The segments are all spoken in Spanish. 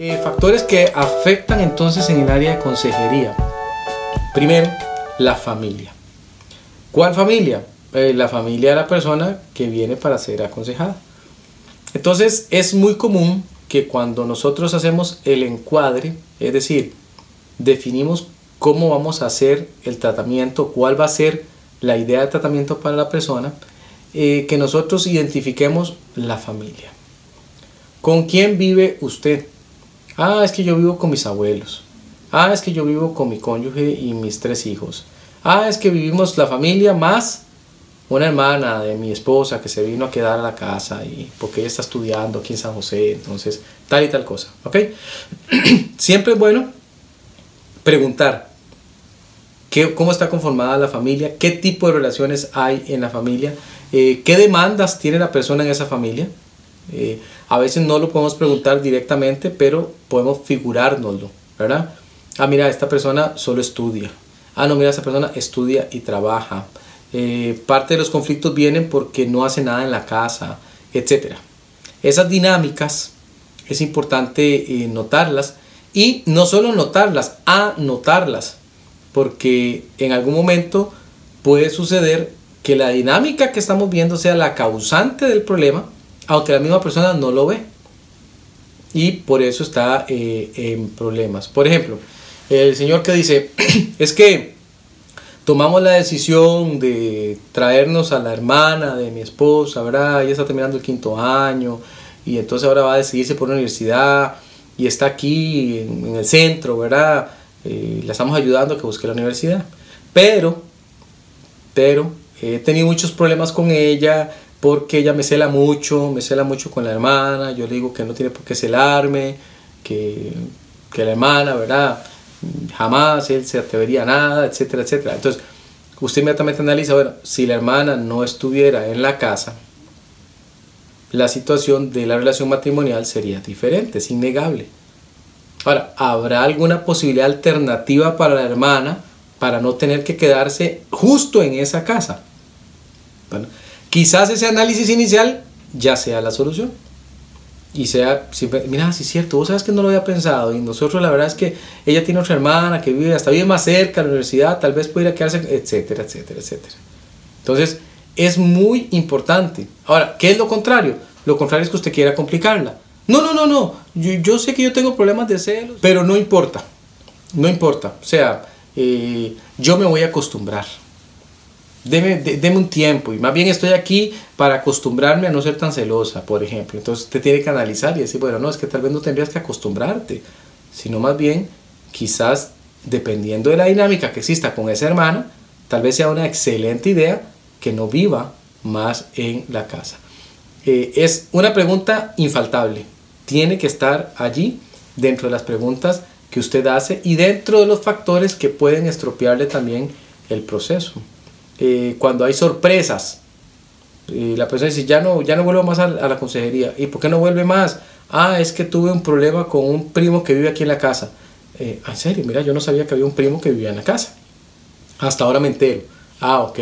Eh, factores que afectan entonces en el área de consejería. Primero, la familia. ¿Cuál familia? Eh, la familia de la persona que viene para ser aconsejada. Entonces es muy común que cuando nosotros hacemos el encuadre, es decir, definimos cómo vamos a hacer el tratamiento, cuál va a ser la idea de tratamiento para la persona, eh, que nosotros identifiquemos la familia. ¿Con quién vive usted? Ah, es que yo vivo con mis abuelos. Ah, es que yo vivo con mi cónyuge y mis tres hijos. Ah, es que vivimos la familia más una hermana de mi esposa que se vino a quedar a la casa y porque ella está estudiando aquí en San José, entonces tal y tal cosa, ¿ok? Siempre es bueno preguntar qué, cómo está conformada la familia, qué tipo de relaciones hay en la familia, eh, qué demandas tiene la persona en esa familia. Eh, a veces no lo podemos preguntar directamente, pero podemos figurárnoslo, ¿verdad? Ah, mira, esta persona solo estudia. Ah, no, mira, esta persona estudia y trabaja. Eh, parte de los conflictos vienen porque no hace nada en la casa, etc. Esas dinámicas es importante eh, notarlas y no solo notarlas, anotarlas, porque en algún momento puede suceder que la dinámica que estamos viendo sea la causante del problema, aunque la misma persona no lo ve. Y por eso está eh, en problemas. Por ejemplo, el señor que dice, es que tomamos la decisión de traernos a la hermana de mi esposa, ¿verdad? Ella está terminando el quinto año y entonces ahora va a decidirse por una universidad y está aquí en, el centro, ¿verdad? Eh, la estamos ayudando a que busque la universidad. Pero, pero, he tenido muchos problemas con ella porque ella me cela mucho, me cela mucho con la hermana, yo le digo que no tiene por qué celarme, que, que la hermana, ¿verdad? jamás él se atrevería a nada, etcétera, etcétera. Entonces, usted inmediatamente analiza, bueno, si la hermana no estuviera en la casa, la situación de la relación matrimonial sería diferente, es innegable. Ahora, ¿habrá alguna posibilidad alternativa para la hermana para no tener que quedarse justo en esa casa? Bueno, quizás ese análisis inicial ya sea la solución y sea, mira, sí es cierto, vos sabes que no lo había pensado y nosotros la verdad es que ella tiene otra hermana que vive hasta vive más cerca de la universidad, tal vez pudiera quedarse, etcétera, etcétera, etcétera. Entonces, es muy importante. Ahora, ¿qué es lo contrario? Lo contrario es que usted quiera complicarla. No, no, no, no, yo, yo sé que yo tengo problemas de celos, pero no importa, no importa. O sea, eh, yo me voy a acostumbrar deme, un tiempo y más bien estoy aquí para acostumbrarme a no ser tan celosa, por ejemplo. Entonces te tiene que analizar y decir, bueno, no, es que tal vez no tendrías que acostumbrarte, sino más bien quizás dependiendo de la dinámica que exista con esa hermana, tal vez sea una excelente idea que no viva más en la casa. Eh, es una pregunta infaltable, tiene que estar allí dentro de las preguntas que usted hace y dentro de los factores que pueden estropearle también el proceso. Eh, cuando hay sorpresas. Y la persona dice, ya no, ya no vuelvo más a, la consejería. ¿Y por qué no vuelve más? Ah, es que tuve un problema con un primo que vive aquí en la casa. Eh, en serio, mira, yo no sabía que había un primo que vivía en la casa. Hasta ahora me entero. Ah, ok.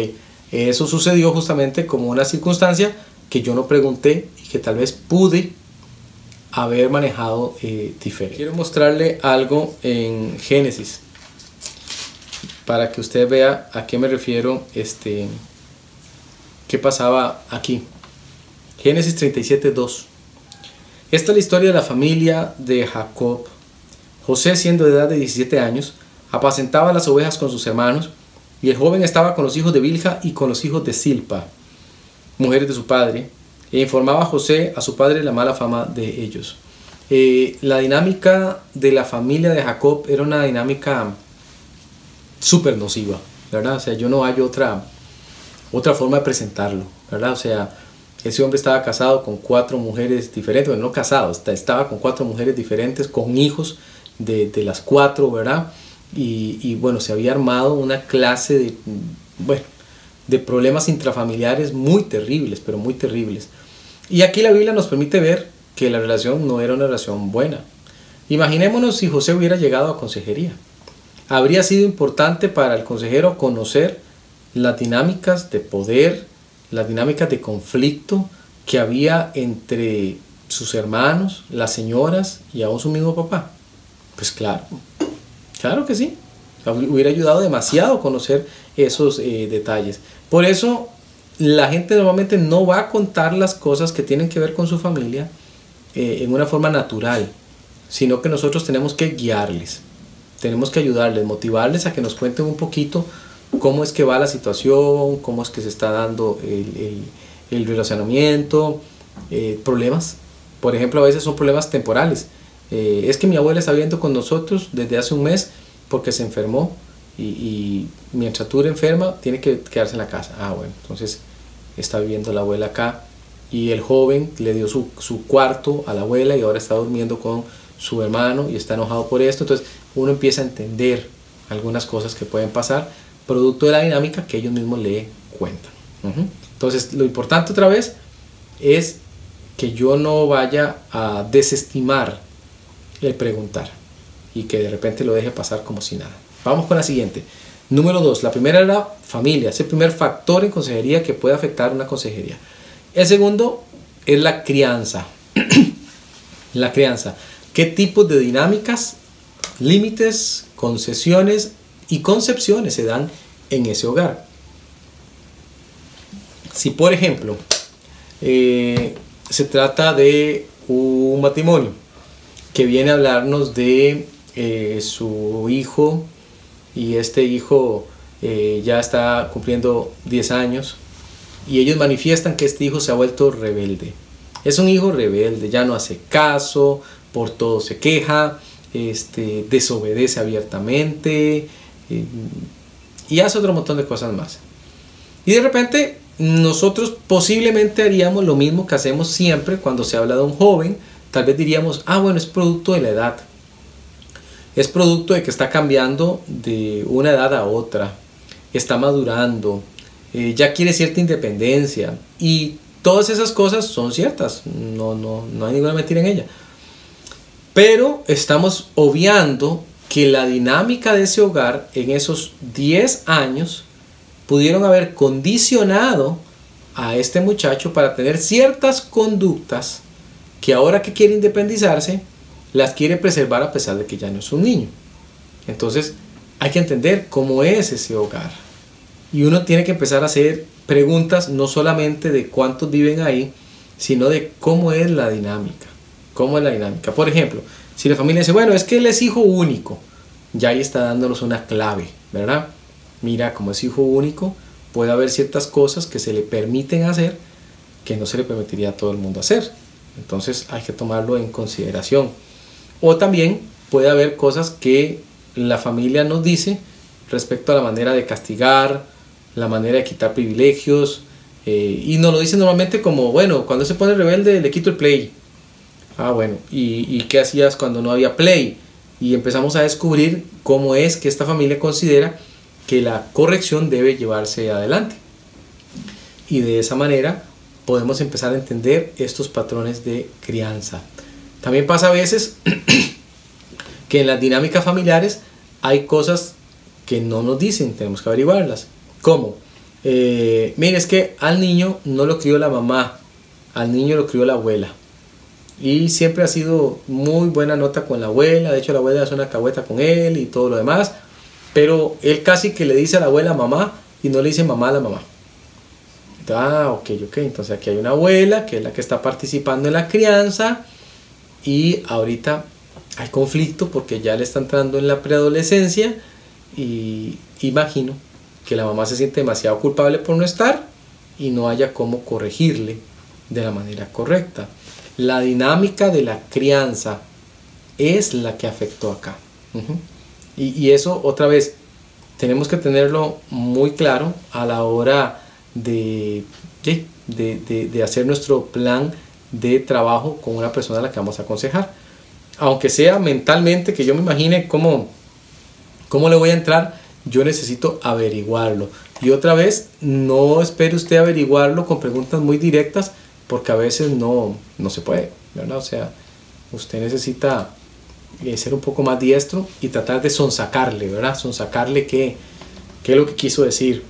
Eso sucedió justamente como una circunstancia que yo no pregunté y que tal vez pude haber manejado eh, diferente. Quiero mostrarle algo en Génesis para que usted vea a qué me refiero, este, qué pasaba aquí. Génesis 37, 2. Esta es la historia de la familia de Jacob. José, siendo de edad de 17 años, apacentaba las ovejas con sus hermanos, y el joven estaba con los hijos de Bilja y con los hijos de Silpa, mujeres de su padre, e informaba a José a su padre la mala fama de ellos. Eh, la dinámica de la familia de Jacob era una dinámica súper nociva, ¿verdad? O sea, yo no hay otra, otra forma de presentarlo, ¿verdad? O sea, ese hombre estaba casado con cuatro mujeres diferentes, bueno, no casado, estaba con cuatro mujeres diferentes, con hijos de, de las cuatro, ¿verdad? Y, y, bueno, se había armado una clase de, bueno, de problemas intrafamiliares muy terribles, pero muy terribles. Y aquí la Biblia nos permite ver que la relación no era una relación buena. Imaginémonos si José hubiera llegado a consejería habría sido importante para el consejero conocer las dinámicas de poder, las dinámicas de conflicto que había entre sus hermanos, las señoras y aún su mismo papá? Pues claro, claro que sí. Hubiera ayudado demasiado conocer esos eh, detalles. Por eso la gente normalmente no va a contar las cosas que tienen que ver con su familia eh, en una forma natural, sino que nosotros tenemos que guiarles, tenemos que ayudarles, motivarles a que nos cuenten un poquito cómo es que va la situación, cómo es que se está dando el, el, relacionamiento, eh, problemas. Por ejemplo, a veces son problemas temporales. Eh, es que mi abuela está viviendo con nosotros desde hace un mes porque se enfermó y, y, mientras tú eres enferma tiene que quedarse en la casa. Ah, bueno, entonces está viviendo la abuela acá y el joven le dio su, su cuarto a la abuela y ahora está durmiendo con su hermano y está enojado por esto. Entonces uno empieza a entender algunas cosas que pueden pasar producto de la dinámica que ellos mismos le cuentan. Entonces, lo importante otra vez es que yo no vaya a desestimar el preguntar y que de repente lo deje pasar como si nada. Vamos con la siguiente. Número dos, la primera es la familia, es el primer factor en consejería que puede afectar una consejería. El segundo es la crianza. la crianza. ¿Qué tipos de dinámicas, límites, concesiones y concepciones se dan en ese hogar. Si por ejemplo eh, se trata de un matrimonio que viene a hablarnos de eh, su hijo y este hijo eh, ya está cumpliendo 10 años y ellos manifiestan que este hijo se ha vuelto rebelde. Es un hijo rebelde, ya no hace caso, por todo se queja, este, desobedece abiertamente, y hace otro montón de cosas más. Y de repente nosotros posiblemente haríamos lo mismo que hacemos siempre cuando se habla de un joven. Tal vez diríamos, ah, bueno, es producto de la edad. Es producto de que está cambiando de una edad a otra. Está madurando. Eh, ya quiere cierta independencia. Y todas esas cosas son ciertas. No, no, no hay ninguna mentira en ella. Pero estamos obviando que la dinámica de ese hogar en esos 10 años pudieron haber condicionado a este muchacho para tener ciertas conductas que ahora que quiere independizarse, las quiere preservar a pesar de que ya no es un niño. Entonces hay que entender cómo es ese hogar. Y uno tiene que empezar a hacer preguntas no solamente de cuántos viven ahí, sino de cómo es la dinámica. ¿Cómo es la dinámica? Por ejemplo, si la familia dice, bueno, es que él es hijo único, ya ahí está dándonos una clave, ¿verdad? Mira, como es hijo único, puede haber ciertas cosas que se le permiten hacer que no se le permitiría a todo el mundo hacer. Entonces hay que tomarlo en consideración. O también puede haber cosas que la familia nos dice respecto a la manera de castigar, la manera de quitar privilegios, eh, y nos lo dice normalmente como, bueno, cuando se pone rebelde le quito el play, Ah, bueno, ¿y, qué hacías cuando no había play? Y empezamos a descubrir cómo es que esta familia considera que la corrección debe llevarse adelante. Y de esa manera podemos empezar a entender estos patrones de crianza. También pasa a veces que en las dinámicas familiares hay cosas que no nos dicen, tenemos que averiguarlas. ¿Cómo? Eh, es que al niño no lo crió la mamá, al niño lo crió la abuela. Y siempre ha sido muy buena nota con la abuela. De hecho, la abuela hace una cahueta con él y todo lo demás. Pero él casi que le dice a la abuela mamá y no le dice mamá a la mamá. Ah, ok, ok. Entonces aquí hay una abuela que es la que está participando en la crianza. Y ahorita hay conflicto porque ya le está entrando en la preadolescencia. Y imagino que la mamá se siente demasiado culpable por no estar y no haya cómo corregirle de la manera correcta la dinámica de la crianza es la que afectó acá. y, eso otra vez tenemos que tenerlo muy claro a la hora de, de, hacer nuestro plan de trabajo con una persona a la que vamos a aconsejar. Aunque sea mentalmente que yo me imagine cómo, cómo le voy a entrar, yo necesito averiguarlo. Y otra vez, no espere usted averiguarlo con preguntas muy directas, porque a veces no, no se puede, ¿verdad? O sea, usted necesita eh, ser un poco más diestro y tratar de sonsacarle, ¿verdad? Sonsacarle qué, qué es lo que quiso decir.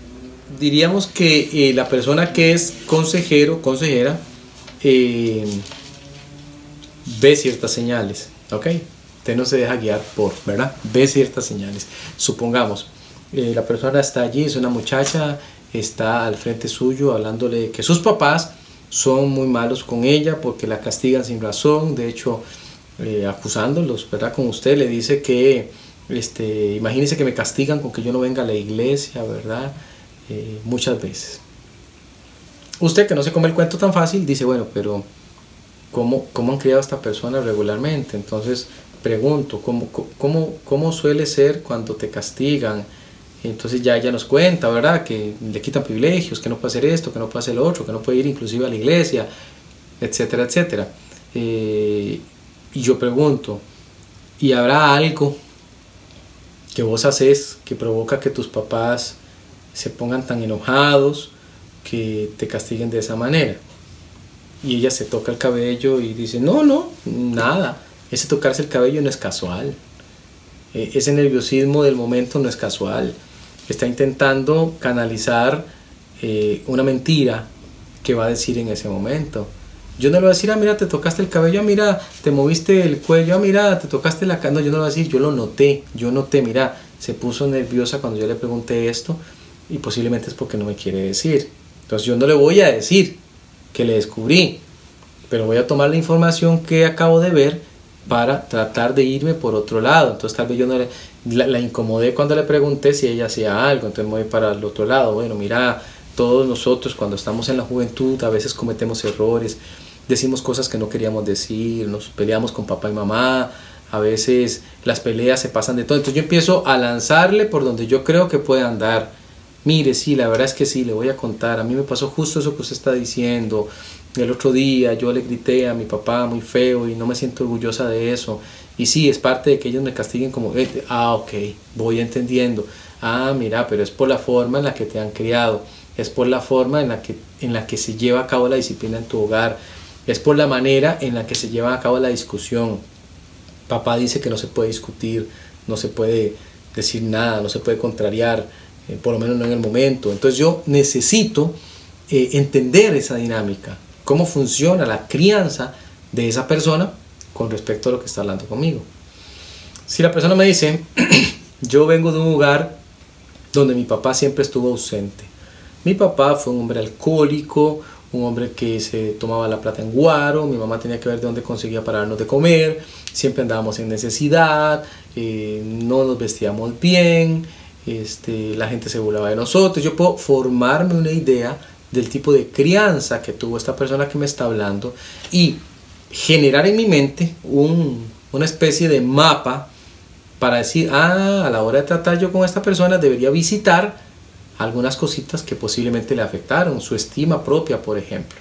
Diríamos que eh, la persona que es consejero, consejera, eh, ve ciertas señales, ¿ok? Usted no se deja guiar por, ¿verdad? Ve ciertas señales. Supongamos, eh, la persona está allí, es una muchacha, está al frente suyo hablándole que sus papás son muy malos con ella porque la castigan sin razón, de hecho, eh, acusándolos, ¿verdad? Con usted le dice que, este, imagínese que me castigan con que yo no venga a la iglesia, ¿verdad? Eh, muchas veces. Usted que no se come el cuento tan fácil, dice, bueno, pero ¿cómo, cómo han criado a esta persona regularmente? Entonces, pregunto, ¿cómo, cómo, cómo suele ser cuando te castigan? Entonces ya ella nos cuenta, ¿verdad? Que le quitan privilegios, que no puede hacer esto, que no puede hacer lo otro, que no puede ir inclusive a la iglesia, etcétera, etcétera. Eh, y yo pregunto, ¿y habrá algo que vos haces que provoca que tus papás se pongan tan enojados que te castiguen de esa manera? Y ella se toca el cabello y dice, no, no, nada. Ese tocarse el cabello no es casual. E, ese nerviosismo del momento no es casual está intentando canalizar eh, una mentira que va a decir en ese momento. Yo no le voy a decir, ah, mira, te tocaste el cabello, ah, mira, te moviste el cuello, ah, mira, te tocaste la cara. No, yo no le voy a decir, yo lo noté, yo noté, mira, se puso nerviosa cuando yo le pregunté esto y posiblemente es porque no me quiere decir. Entonces yo no le voy a decir que le descubrí, pero voy a tomar la información que acabo de ver para tratar de irme por otro lado. Entonces tal vez yo no le, la, incomodé cuando le pregunté si ella hacía algo, entonces me voy para el otro lado. Bueno, mira, todos nosotros cuando estamos en la juventud a veces cometemos errores, decimos cosas que no queríamos decir, nos peleamos con papá y mamá, a veces las peleas se pasan de todo. Entonces yo empiezo a lanzarle por donde yo creo que puede andar. Mire, sí, la verdad es que sí, le voy a contar. A mí me pasó justo eso que usted está diciendo. El otro día yo le grité a mi papá muy feo y no me siento orgullosa de eso. Y sí, es parte de que ellos me castiguen como, eh, ah, ok, voy entendiendo. Ah, mira, pero es por la forma en la que te han criado. Es por la forma en la que, en la que se lleva a cabo la disciplina en tu hogar. Es por la manera en la que se lleva a cabo la discusión. Papá dice que no se puede discutir, no se puede decir nada, no se puede contrariar, eh, por lo menos no en el momento. Entonces yo necesito eh, entender esa dinámica cómo funciona la crianza de esa persona con respecto a lo que está hablando conmigo. Si la persona me dice, yo vengo de un lugar donde mi papá siempre estuvo ausente. Mi papá fue un hombre alcohólico, un hombre que se tomaba la plata en guaro, mi mamá tenía que ver de dónde conseguía pararnos de comer, siempre andábamos en necesidad, eh, no nos vestíamos bien, este, la gente se burlaba de nosotros. Yo puedo formarme una idea del tipo de crianza que tuvo esta persona que me está hablando y generar en mi mente una especie de mapa para decir, ah, a la hora de tratar yo con esta persona debería visitar algunas cositas que posiblemente le afectaron, su estima propia, por ejemplo,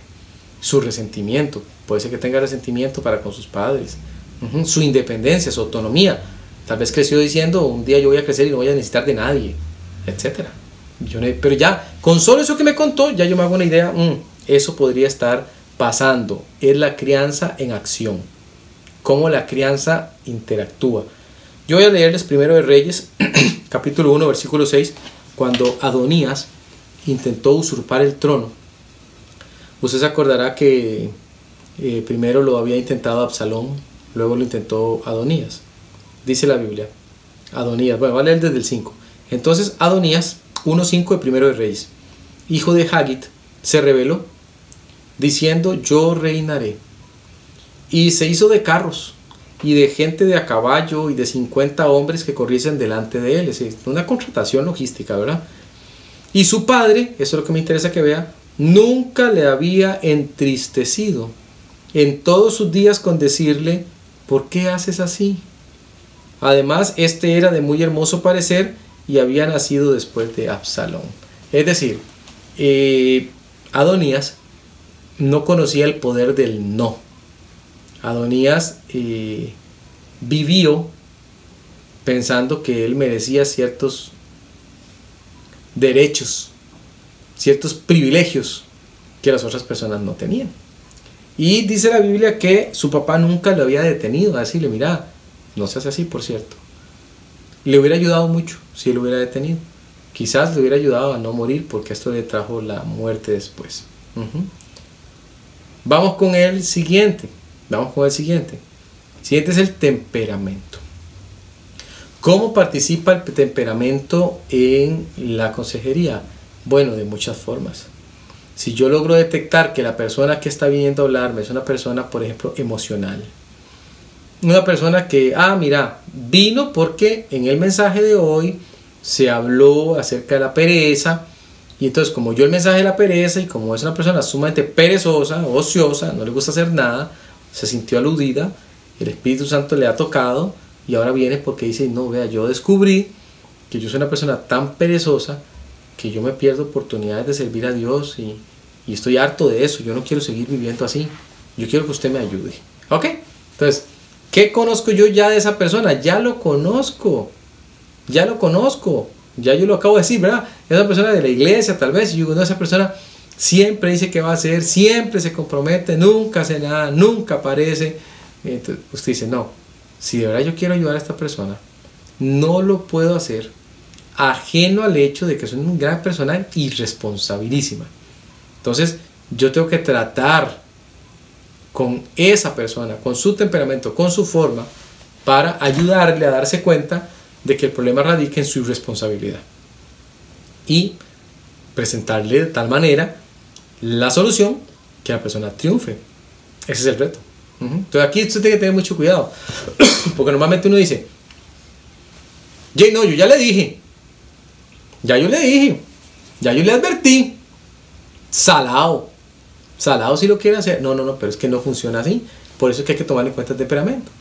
su resentimiento, puede ser que tenga resentimiento para con sus padres, su independencia, su autonomía, tal vez creció diciendo, un día yo voy a crecer y no voy a necesitar de nadie, etcétera pero ya, con solo eso que me contó, ya yo me hago una idea, mm, eso podría estar pasando. Es la crianza en acción. Cómo la crianza interactúa. Yo voy a leerles primero de Reyes, capítulo 1, versículo 6, cuando Adonías intentó usurpar el trono. Usted se acordará que eh, primero lo había intentado Absalón, luego lo intentó Adonías. Dice la Biblia. Adonías, bueno, va a leer desde el 5. Entonces Adonías 1.5 de Primero de Reyes. Hijo de Hagit, se rebeló, diciendo, yo reinaré. Y se hizo de carros, y de gente de a caballo, y de 50 hombres que corriesen delante de él. Es una contratación logística, ¿verdad? Y su padre, eso es lo que me interesa que vea, nunca le había entristecido en todos sus días con decirle, ¿por qué haces así? Además, este era de muy hermoso parecer y había nacido después de Absalón. Es decir, eh, Adonías no conocía el poder del no. Adonías eh, vivió pensando que él merecía ciertos derechos, ciertos privilegios que las otras personas no tenían. Y dice la Biblia que su papá nunca lo había detenido a decirle, mira, no seas así, por cierto le hubiera ayudado mucho si él hubiera detenido. Quizás le hubiera ayudado a no morir porque esto le trajo la muerte después. Vamos con el siguiente. Vamos con el siguiente. Siguiente es el temperamento. ¿Cómo participa el temperamento en la consejería? Bueno, de muchas formas. Si yo logro detectar que la persona que está viniendo a hablarme es una persona, por ejemplo, emocional, una persona que, ah, mira, vino porque en el mensaje de hoy se habló acerca de la pereza, y entonces como yo el mensaje de la pereza y como es una persona sumamente perezosa, ociosa, no le gusta hacer nada, se sintió aludida, el Espíritu Santo le ha tocado y ahora viene porque dice, no, vea, yo descubrí que yo soy una persona tan perezosa que yo me pierdo oportunidades de servir a Dios y, estoy harto de eso, yo no quiero seguir viviendo así, yo quiero que usted me ayude. ¿Ok? Entonces, ¿qué conozco yo ya de esa persona? Ya lo conozco, ya lo conozco, ya yo lo acabo de decir, ¿verdad? Esa persona de la iglesia tal vez, yo no, esa persona siempre dice que va a hacer, siempre se compromete, nunca hace nada, nunca aparece. Entonces, usted dice, no, si de verdad yo quiero ayudar a esta persona, no lo puedo hacer ajeno al hecho de que soy una gran persona irresponsabilísima. Entonces, yo tengo que tratar con esa persona, con su temperamento, con su forma, para ayudarle a darse cuenta de que el problema radica en su irresponsabilidad. Y presentarle de tal manera la solución que la persona triunfe. Ese es el reto. Entonces aquí usted tiene que tener mucho cuidado. Porque normalmente uno dice, Jay, no, yo ya le dije. Ya yo le dije. Ya yo le advertí. Salado. Salado si lo quiere hacer. No, no, no, pero es que no funciona así. Por eso es que hay que tomar en cuenta el temperamento.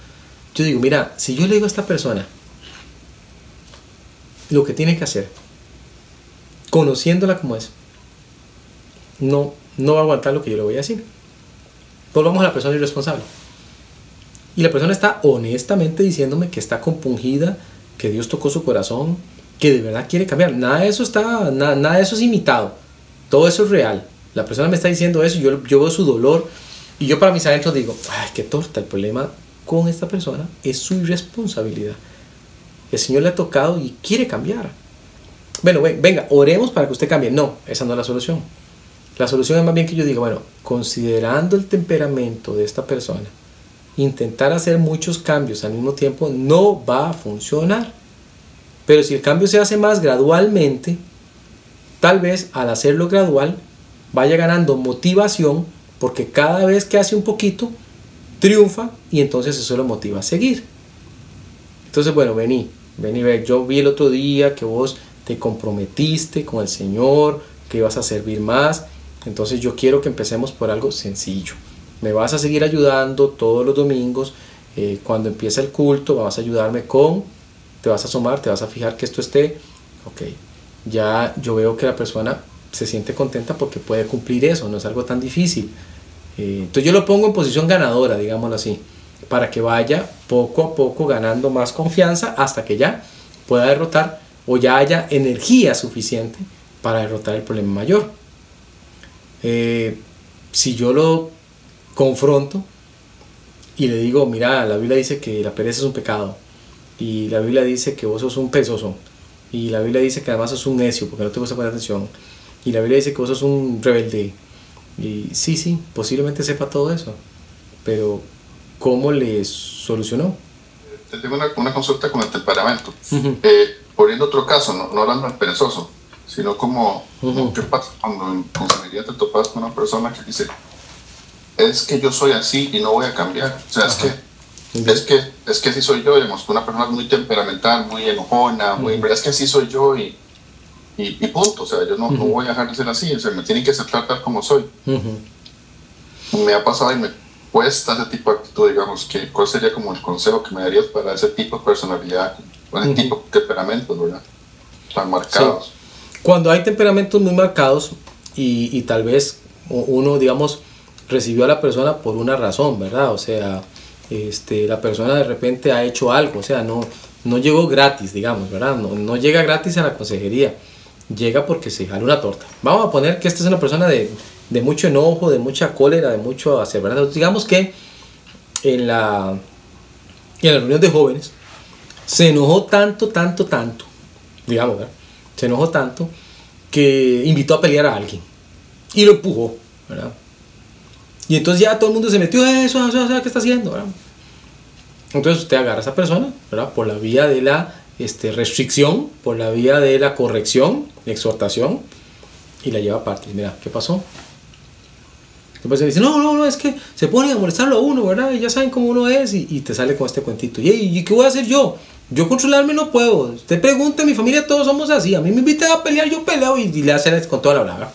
Yo digo, mira, si yo le digo a esta persona lo que tiene que hacer, conociéndola como es, no, no va a aguantar lo que yo le voy a decir. Volvamos a la persona irresponsable. Y la persona está honestamente diciéndome que está compungida, que Dios tocó su corazón, que de verdad quiere cambiar. Nada de eso está, nada, nada de eso es imitado. Todo eso es real. La persona me está diciendo eso, yo, yo veo su dolor y yo para mis adentros digo, ay, qué torta, el problema con esta persona es su irresponsabilidad. El Señor le ha tocado y quiere cambiar. Bueno, venga, oremos para que usted cambie. No, esa no es la solución. La solución es más bien que yo diga, bueno, considerando el temperamento de esta persona, intentar hacer muchos cambios al mismo tiempo no va a funcionar. Pero si el cambio se hace más gradualmente, tal vez al hacerlo gradual vaya ganando motivación porque cada vez que hace un poquito, triunfa y entonces eso lo motiva a seguir. Entonces, bueno, vení, vení, ve, yo vi el otro día que vos te comprometiste con el Señor, que ibas a servir más, entonces yo quiero que empecemos por algo sencillo. Me vas a seguir ayudando todos los domingos, eh, cuando empieza el culto, vas a ayudarme con, te vas a asomar, te vas a fijar que esto esté, ok, ya yo veo que la persona se siente contenta porque puede cumplir eso, no es algo tan difícil. Eh, entonces yo lo pongo en posición ganadora, digámoslo así, para que vaya poco a poco ganando más confianza hasta que ya pueda derrotar o ya haya energía suficiente para derrotar el problema mayor. Eh, si yo lo confronto y le digo, mira, la Biblia dice que la pereza es un pecado, y la Biblia dice que vos sos un pesoso, y la Biblia dice que además sos un necio porque no te gusta poner atención, y la Biblia dice que vos sos un rebelde, y sí, sí, posiblemente sepa todo eso, pero ¿cómo le solucionó? Tengo una, una consulta con el temperamento. Eh, poniendo otro caso, no, no hablando del perezoso, sino como, ¿qué pasa cuando en consejería te topas con una persona que dice, es que yo soy así y no voy a cambiar? O sea, es que, es que, es que así soy yo, digamos, una persona muy temperamental, muy enojona, muy, es que así soy yo y, y, punto, o sea, yo no, no, voy a dejar de ser así, o sea, me tienen que aceptar tal como soy. Me ha pasado y me cuesta ese tipo de actitud, digamos, que, ¿cuál sería como el consejo que me darías para ese tipo de personalidad, ese tipo de temperamentos, ¿verdad? Tan marcados cuando hay temperamentos muy marcados y, y, tal vez uno, digamos, recibió a la persona por una razón, ¿verdad? O sea, este, la persona de repente ha hecho algo, o sea, no, no llegó gratis, digamos, ¿verdad? No, no llega gratis a la consejería, llega porque se jala una torta. Vamos a poner que esta es una persona de, de mucho enojo, de mucha cólera, de mucho hacer, ¿verdad? Digamos que en la, en reunión de jóvenes se enojó tanto, tanto, tanto, digamos, ¿verdad? se enojó tanto que invitó a pelear a alguien y lo empujó, ¿verdad? Y entonces ya todo el mundo se metió, eso, eso, eso ¿qué está haciendo? Entonces usted agarra a esa persona, ¿verdad? Por la vía de la este, restricción, por la vía de la corrección, exhortación, y la lleva aparte. Mira, ¿qué pasó? Después se dice, no, no, no, es que se pone a molestarlo a uno, ¿verdad? Y ya saben cómo uno es, y, te sale con este cuentito. ¿Y, ¿Y qué voy a hacer yo? Yo controlarme no puedo. Usted pregunta, mi familia todos somos así. A mí me invitan a pelear, yo peleo y, le hacen con toda la braga.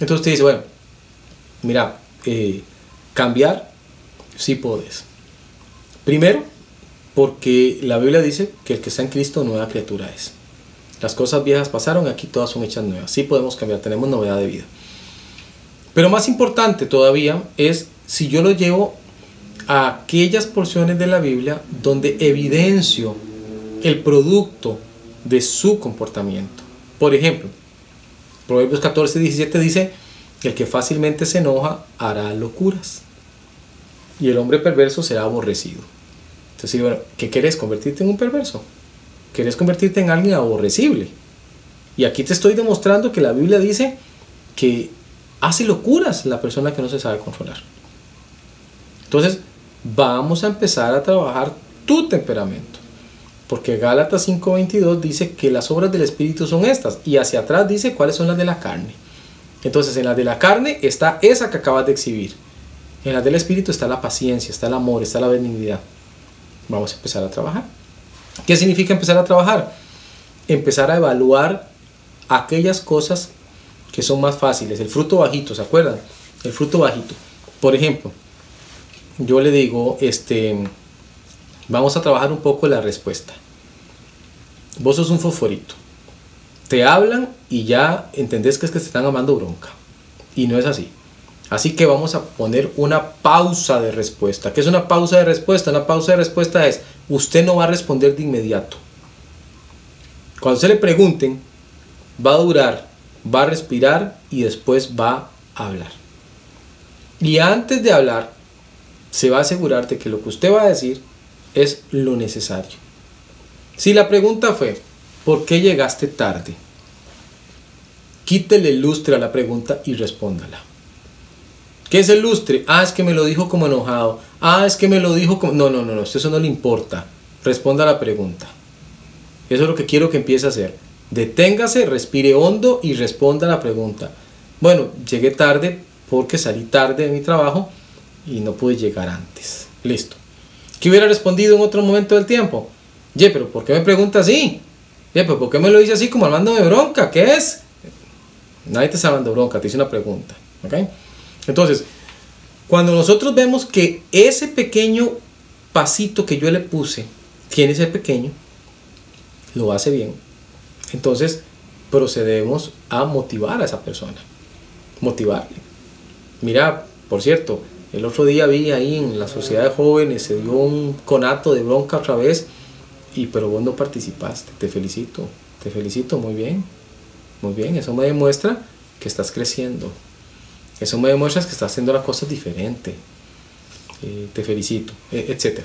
Entonces usted dice, bueno, mira, eh, cambiar sí puedes. Primero, porque la Biblia dice que el que está en Cristo nueva criatura es. Las cosas viejas pasaron, aquí todas son hechas nuevas. Sí podemos cambiar, tenemos novedad de vida. Pero más importante todavía es si yo lo llevo a aquellas porciones de la Biblia donde evidencio el producto de su comportamiento. Por ejemplo, Proverbios 14, 17 dice, el que fácilmente se enoja hará locuras y el hombre perverso será aborrecido. Entonces, bueno, ¿qué querés? ¿Convertirte en un perverso? ¿Querés convertirte en alguien aborrecible? Y aquí te estoy demostrando que la Biblia dice que hace locuras la persona que no se sabe controlar. Entonces, vamos a empezar a trabajar tu temperamento. Porque Gálatas 5:22 dice que las obras del Espíritu son estas. Y hacia atrás dice cuáles son las de la carne. Entonces, en las de la carne está esa que acabas de exhibir. En las del Espíritu está la paciencia, está el amor, está la benignidad. Vamos a empezar a trabajar. ¿Qué significa empezar a trabajar? Empezar a evaluar aquellas cosas que son más fáciles. El fruto bajito, ¿se acuerdan? El fruto bajito. Por ejemplo, yo le digo, este, vamos a trabajar un poco la respuesta. Vos sos un fosforito. Te hablan y ya entendés que es que te están amando bronca. Y no es así. Así que vamos a poner una pausa de respuesta. ¿Qué es una pausa de respuesta? Una pausa de respuesta es, usted no va a responder de inmediato. Cuando se le pregunten, va a durar, va a respirar y después va a hablar. Y antes de hablar, se va a asegurar de que lo que usted va a decir es lo necesario. Si la pregunta fue, ¿por qué llegaste tarde? Quítele el lustre a la pregunta y respóndala. ¿Qué es el lustre? Ah, es que me lo dijo como enojado. Ah, es que me lo dijo como... No, no, no, no, eso no le importa. Responda a la pregunta. Eso es lo que quiero que empiece a hacer. Deténgase, respire hondo y responda a la pregunta. Bueno, llegué tarde porque salí tarde de mi trabajo y no pude llegar antes. Listo. ¿Qué hubiera respondido en otro momento del tiempo? Ye, pero ¿por qué me pregunta así? Ye, pero ¿por qué me lo dice así como de bronca? ¿Qué es? Nadie te está hablando bronca, te hice una pregunta. Entonces, cuando nosotros vemos que ese pequeño pasito que yo le puse tiene ese pequeño, lo hace bien, entonces procedemos a motivar a esa persona. Motivarle. Mira, por cierto, el otro día vi ahí en la sociedad de jóvenes, se dio un conato de bronca otra vez, y pero vos no participaste. Te felicito, te felicito, muy bien, muy bien. Eso me demuestra que estás creciendo. Eso me demuestra que estás haciendo las cosas diferente. Eh, te felicito, e, etc.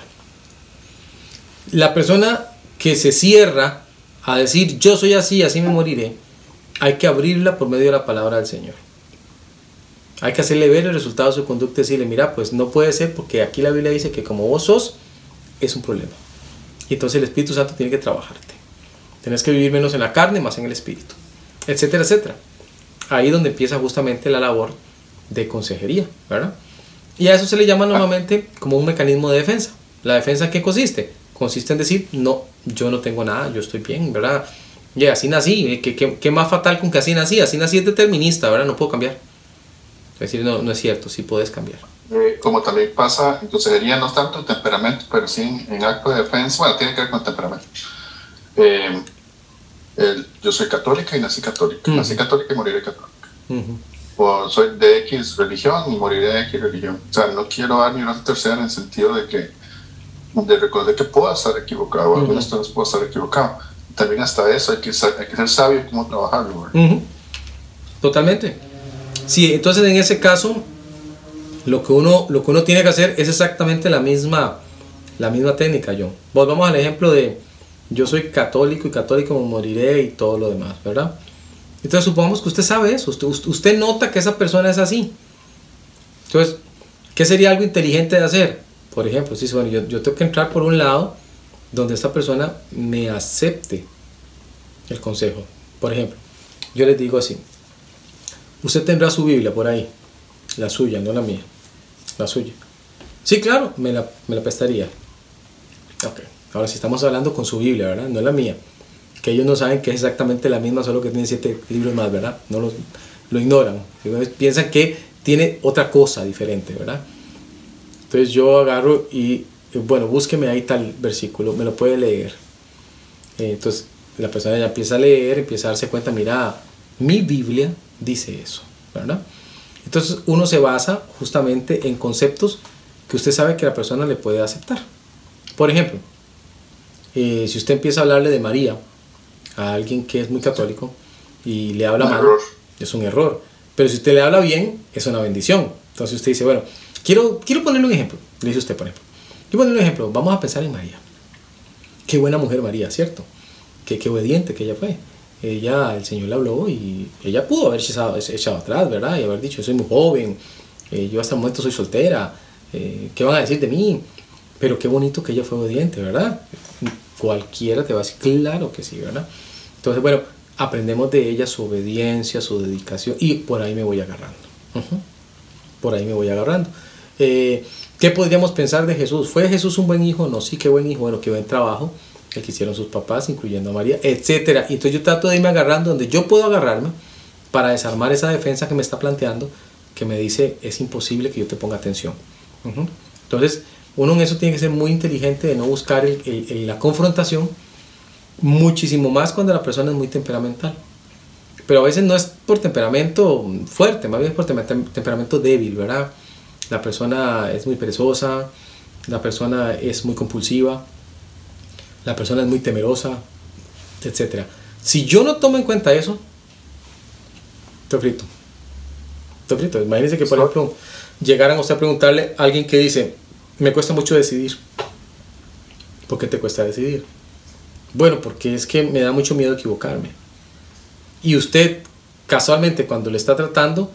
La persona que se cierra a decir yo soy así, así me moriré, hay que abrirla por medio de la palabra del Señor. Hay que hacerle ver el resultado de su conducta y decirle, mira, pues no puede ser porque aquí la Biblia dice que como vos sos, es un problema. Y entonces el Espíritu Santo tiene que trabajarte. Tienes que vivir menos en la carne, más en el Espíritu. Etcétera, etcétera. Ahí donde empieza justamente la labor de consejería, ¿verdad? Y a eso se le llama normalmente como un mecanismo de defensa. ¿La defensa en qué consiste? Consiste en decir, no, yo no tengo nada, yo estoy bien, ¿verdad? Y así nací, ¿qué, qué, más fatal con que así nací? Así nací es determinista, ¿verdad? No puedo cambiar. Es decir, no, no es cierto, sí puedes cambiar. Eh, como también pasa, entonces sería no tanto temperamento, pero sí en acto de defensa, bueno, tiene que ver con temperamento. Eh, yo soy católica y nací católica, nací católica y moriré católica. O soy de X religión y moriré de X religión. O sea, no quiero dar ni una tercera en el sentido de que de recordar que puedo estar equivocado, uh algunas cosas puedo estar equivocado. También hasta eso hay que, hay que ser sabio cómo trabajarlo. Totalmente. Sí, entonces en ese caso, lo que uno, lo que uno tiene que hacer es exactamente la misma, la misma técnica, John. Volvamos al ejemplo de yo soy católico y católico moriré y todo lo demás, ¿verdad? Entonces supongamos que usted sabe eso, usted, nota que esa persona es así. Entonces, ¿qué sería algo inteligente de hacer? por ejemplo, si bueno, yo, yo tengo que entrar por un lado donde esta persona me acepte el consejo. Por ejemplo, yo les digo así, usted tendrá su Biblia por ahí, la suya, no la mía, la suya. Sí, claro, me la, me la prestaría. Ok, ahora si estamos hablando con su Biblia, ¿verdad? No la mía. Que ellos no saben que es exactamente la misma, solo que tiene siete libros más, ¿verdad? No lo, lo ignoran. Piensan que tiene otra cosa diferente, ¿verdad? Entonces yo agarro y, bueno, búsqueme ahí tal versículo, me lo puede leer. Eh, entonces la persona ya empieza a leer, empieza a darse cuenta, mira, mi Biblia dice eso, ¿verdad? Entonces uno se basa justamente en conceptos que usted sabe que la persona le puede aceptar. Por ejemplo, eh, si usted empieza a hablarle de María a alguien que es muy católico y le habla mal, es un error. Pero si usted le habla bien, es una bendición. Entonces usted dice, bueno, quiero, quiero ponerle un ejemplo. Le dice usted, por ejemplo. Quiero ponerle un ejemplo. Vamos a pensar en María. Qué buena mujer María, ¿cierto? Qué, qué obediente que ella fue. Ella, el Señor le habló y ella pudo haber echado, echado atrás, ¿verdad? Y haber dicho, soy muy joven, eh, yo hasta el momento soy soltera, eh, ¿qué van a decir de mí? Pero qué bonito que ella fue obediente, ¿verdad? Cualquiera te va a decir, claro que sí, ¿verdad? Entonces, bueno, aprendemos de ella su obediencia, su dedicación y por ahí me voy agarrando. Por ahí me voy agarrando. Eh, ¿Qué podríamos pensar de Jesús? ¿Fue Jesús un buen hijo? No, sí, qué buen hijo, bueno, qué buen trabajo el que hicieron sus papás, incluyendo a María, etcétera. Entonces yo trato de irme agarrando donde yo puedo agarrarme para desarmar esa defensa que me está planteando, que me dice es imposible que yo te ponga atención. Entonces, uno en eso tiene que ser muy inteligente de no buscar la confrontación, muchísimo más cuando la persona es muy temperamental. Pero a veces no es por temperamento fuerte, más bien es por temperamento débil, ¿verdad? La persona es muy perezosa, la persona es muy compulsiva, la persona es muy temerosa, etc. Si yo no tomo en cuenta eso, estoy frito. Estoy frito. Imagínense que, por ejemplo, llegaran a usted a preguntarle a alguien que dice, me cuesta mucho decidir. ¿Por qué te cuesta decidir? Bueno, porque es que me da mucho miedo equivocarme. Y usted, casualmente, cuando le está tratando,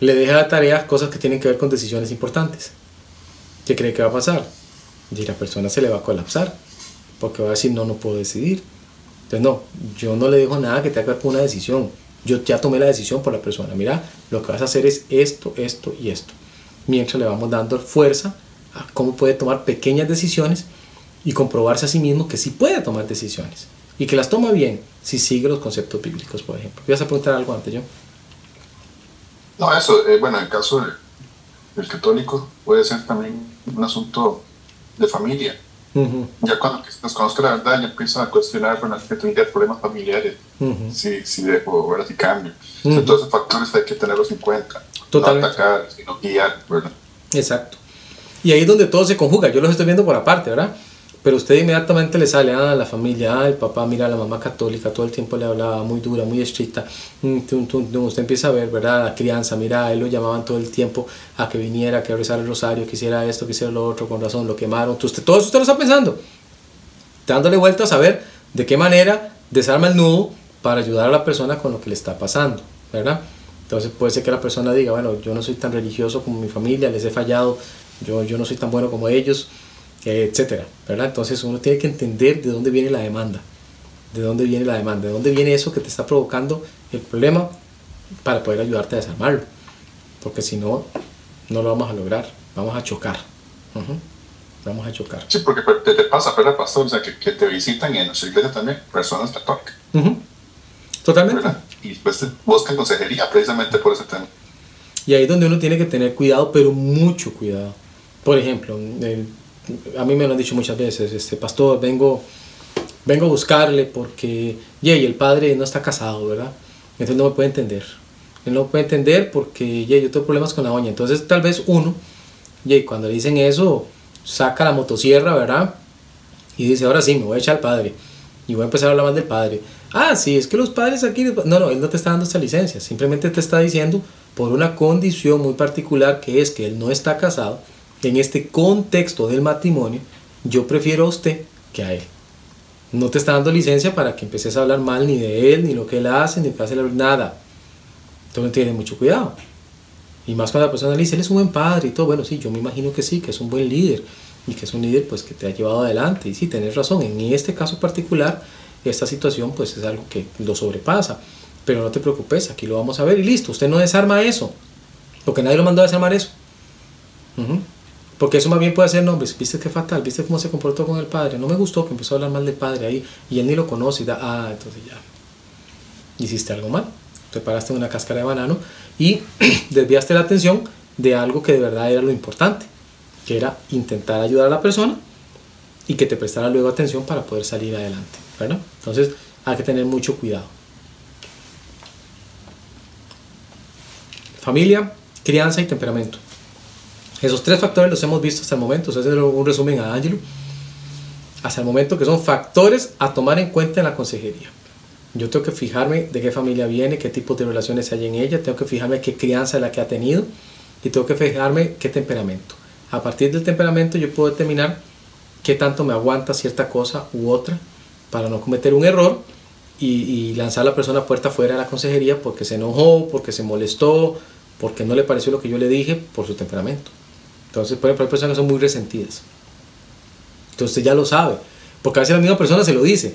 le deja de tarea cosas que tienen que ver con decisiones importantes. ¿Qué cree que va a pasar? Y la persona se le va a colapsar, porque va a decir, no, no puedo decidir. Entonces, no, yo no le dejo nada que tenga que una decisión. Yo ya tomé la decisión por la persona. Mira, lo que vas a hacer es esto, esto y esto. Mientras le vamos dando fuerza a cómo puede tomar pequeñas decisiones y comprobarse a sí mismo que sí puede tomar decisiones y que las toma bien si sigue los conceptos bíblicos, por ejemplo. ¿Vas a preguntar algo antes yo? No, eso, eh, bueno, en el caso del católico puede ser también un asunto de familia. Ya cuando nos conozca la verdad, ya empieza a cuestionar, bueno, que tendría problemas familiares, si, si dejo, ¿verdad? Si cambio. todos esos factores hay que tenerlos en cuenta. Totalmente. No atacar, sino guiar, ¿verdad? Exacto. Y ahí es donde todo se conjuga. Yo los estoy viendo por aparte, ¿verdad? Pero usted inmediatamente le sale a la familia, ah, el papá, mira, la mamá católica, todo el tiempo le hablaba muy dura, muy estricta. Mm, usted empieza a ver, ¿verdad? La crianza, mira, él lo llamaban todo el tiempo a que viniera, que rezara el rosario, que hiciera esto, que hiciera lo otro, con razón, lo quemaron. Usted, todo eso usted lo está pensando. Dándole vueltas a ver de qué manera desarma el nudo para ayudar a la persona con lo que le está pasando, ¿verdad? Entonces puede ser que la persona diga, bueno, yo no soy tan religioso como mi familia, les he fallado, yo, yo no soy tan bueno como ellos etcétera, ¿verdad? Entonces uno tiene que entender de dónde viene la demanda, de dónde viene la demanda, de dónde viene eso que te está provocando el problema para poder ayudarte a desarmarlo, porque si no, no lo vamos a lograr, vamos a chocar. Vamos a chocar. Sí, porque te, te pasa, pero pastor, o sea, que, que, te visitan y en nuestra iglesia también personas católicas. Totalmente. Y después buscan consejería precisamente por ese tema. Y ahí es donde uno tiene que tener cuidado, pero mucho cuidado. Por ejemplo, el a mí me lo han dicho muchas veces, este pastor, vengo, vengo a buscarle porque, yey, el padre no está casado, ¿verdad? Entonces no me puede entender. Él no puede entender porque, yey, yo tengo problemas con la doña. Entonces tal vez uno, yey, cuando le dicen eso, saca la motosierra, ¿verdad? Y dice, ahora sí, me voy a echar al padre. Y voy a empezar a hablar más del padre. Ah, sí, es que los padres aquí... No, no, él no te está dando esta licencia. Simplemente te está diciendo por una condición muy particular que es que él no está casado en este contexto del matrimonio, yo prefiero a usted que a él. No te está dando licencia para que empieces a hablar mal ni de él, ni lo que él hace, ni que hace nada. Entonces tiene mucho cuidado. Y más cuando la persona le dice, él es un buen padre y todo. Bueno, sí, yo me imagino que sí, que es un buen líder. y que es un líder pues que te ha llevado adelante. Y sí, tenés razón, en este caso particular, esta situación pues es algo que lo sobrepasa. Pero no te preocupes, aquí lo vamos a ver y listo, usted no desarma eso, porque nadie lo mandó a desarmar eso. Porque eso más bien puede ser, no, viste qué fatal, viste cómo se comportó con el padre, no me gustó que empezó a hablar mal del padre ahí y él ni lo conoce y da, ah, entonces ya, hiciste algo mal, te paraste en una cáscara de banano y desviaste la atención de algo que de verdad era lo importante, que era intentar ayudar a la persona y que te prestara luego atención para poder salir adelante, ¿verdad? Entonces hay que tener mucho cuidado. Familia, crianza y temperamento. Esos tres factores los hemos visto hasta el momento. Ese es un resumen a Angelo. Hasta el momento que son factores a tomar en cuenta en la consejería. Yo tengo que fijarme de qué familia viene, qué tipo de relaciones hay en ella, tengo que fijarme qué crianza es la que ha tenido y tengo que fijarme qué temperamento. A partir del temperamento yo puedo determinar qué tanto me aguanta cierta cosa u otra para no cometer un error y, lanzar a la persona puerta fuera de la consejería porque se enojó, porque se molestó, porque no le pareció lo que yo le dije por su temperamento. Entonces, por ejemplo, hay personas que son muy resentidas. Entonces usted ya lo sabe. Porque a veces la misma persona se lo dice.